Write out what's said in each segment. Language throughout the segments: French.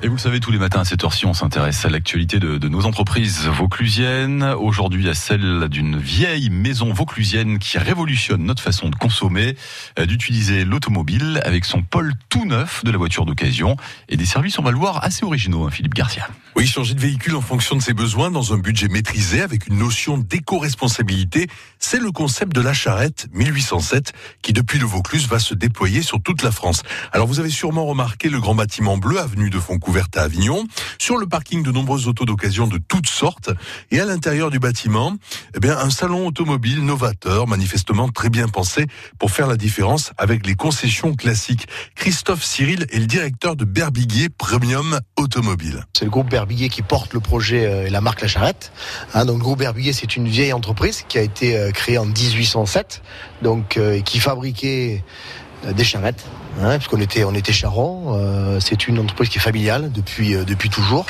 Et vous le savez, tous les matins à cette heure-ci, on s'intéresse à l'actualité de, de, nos entreprises vauclusiennes. Aujourd'hui, à celle d'une vieille maison vauclusienne qui révolutionne notre façon de consommer, euh, d'utiliser l'automobile avec son pôle tout neuf de la voiture d'occasion et des services, on va le voir, assez originaux, hein, Philippe Garcia. Oui, changer de véhicule en fonction de ses besoins dans un budget maîtrisé avec une notion d'éco-responsabilité, c'est le concept de la charrette 1807 qui, depuis le Vaucluse, va se déployer sur toute la France. Alors, vous avez sûrement remarqué le grand bâtiment bleu avenue de Foncouvert à Avignon. Sur le parking, de nombreuses autos d'occasion de toutes sortes. Et à l'intérieur du bâtiment, eh bien, un salon automobile novateur, manifestement très bien pensé pour faire la différence avec les concessions classiques. Christophe Cyril est le directeur de Berbiguier Premium Automobile. C'est le groupe Berbiguier qui porte le projet euh, et la marque La Charrette. Hein, donc, le groupe Berbiguier, c'est une vieille entreprise qui a été euh, créée en 1807, donc, euh, qui fabriquait des charrettes hein, puisqu'on était, on était charron. Euh, c'est une entreprise qui est familiale depuis, euh, depuis toujours.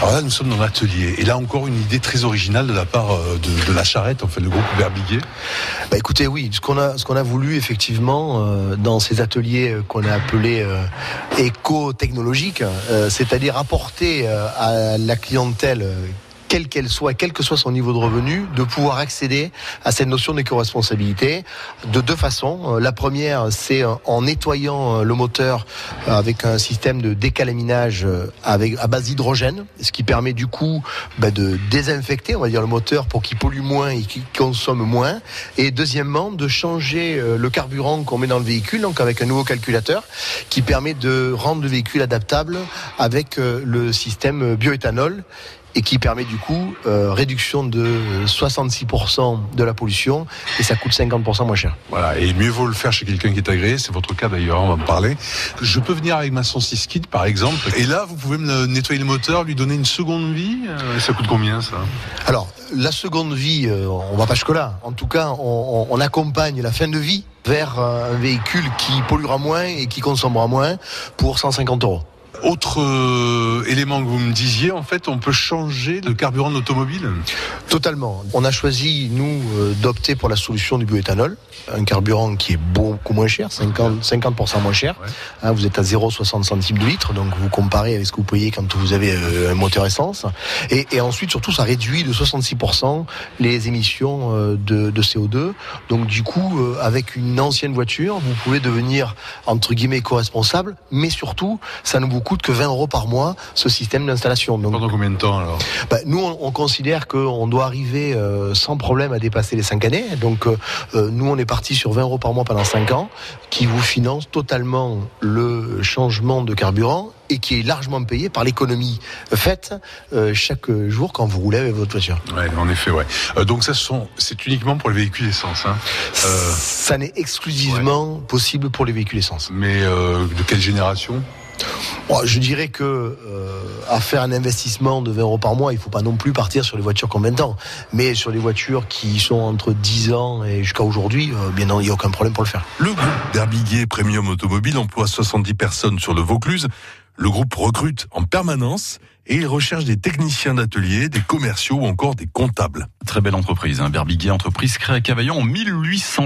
Alors là, nous sommes dans l'atelier. Et là, encore une idée très originale de la part euh, de, de la charrette, en fait, le groupe Berbiguier. Bah écoutez, oui, ce qu'on a, ce qu'on a voulu effectivement euh, dans ces ateliers qu'on a appelés euh, éco-technologiques, c'est-à-dire apporter à la clientèle quelle qu'elle soit, quel que soit son niveau de revenu, de pouvoir accéder à cette notion d'éco-responsabilité de deux façons. La première, c'est en nettoyant le moteur avec un système de décalaminage à base d'hydrogène, ce qui permet du coup bah, de désinfecter, on va dire, le moteur pour qu'il pollue moins et qu'il consomme moins. Et deuxièmement, de changer le carburant qu'on met dans le véhicule, donc avec un nouveau calculateur, qui permet de rendre le véhicule adaptable avec le système bioéthanol et qui permet du coup euh, réduction de 66% de la pollution et ça coûte 50% moins cher. Voilà, et mieux vaut le faire chez quelqu'un qui est agréé, c'est votre cas d'ailleurs, on va en parler. Je peux venir avec ma 106 kit par exemple, et là vous pouvez me nettoyer le moteur, lui donner une seconde vie, ça coûte combien ça? Alors, la seconde vie, euh, on va pas jusque là. En tout cas, on, on accompagne la fin de vie vers un véhicule qui polluera moins et qui consommera moins pour 150 euros. Autre euh, élément que vous me disiez, en fait, on peut changer de carburant d'automobile? Totalement. On a choisi, nous, euh, d'opter pour la solution du bioéthanol, un carburant qui est beaucoup moins cher, 50%, 50 moins cher. Ouais. Hein, vous êtes à 0,60 centimes de litre, donc vous comparez avec ce que vous payez quand vous avez euh, un moteur essence. Et, et, ensuite, surtout, ça réduit de 66% les émissions de, de, CO2. Donc, du coup, avec une ancienne voiture, vous pouvez devenir, entre guillemets, éco-responsable, mais surtout, ça ne vous coûte que 20 euros par mois, ce système d'installation. Pendant combien de temps alors bah, Nous, on, on considère qu'on doit arriver euh, sans problème à dépasser les 5 années. Donc, euh, nous, on est parti sur 20 euros par mois pendant 5 ans, qui vous finance totalement le changement de carburant et qui est largement payé par l'économie faite euh, chaque jour quand vous roulez avec votre voiture. Ouais, en effet, ouais. Euh, donc ça, c'est uniquement pour les véhicules essence. Hein. Euh, ça n'est exclusivement ouais. possible pour les véhicules essence. Mais de quelle génération? Bon, je dirais que euh, à faire un investissement de 20 euros par mois, il faut pas non plus partir sur les voitures qui ont 20 ans. Mais sur les voitures qui sont entre 10 ans et jusqu'à aujourd'hui, euh, bien il n'y a aucun problème pour le faire. Le groupe Berbiguier Premium Automobile emploie 70 personnes sur le Vaucluse. Le groupe recrute en permanence et il recherche des techniciens d'atelier, des commerciaux ou encore des comptables. Très belle entreprise, hein, Berbiguier, entreprise créée à Cavaillon en 1800.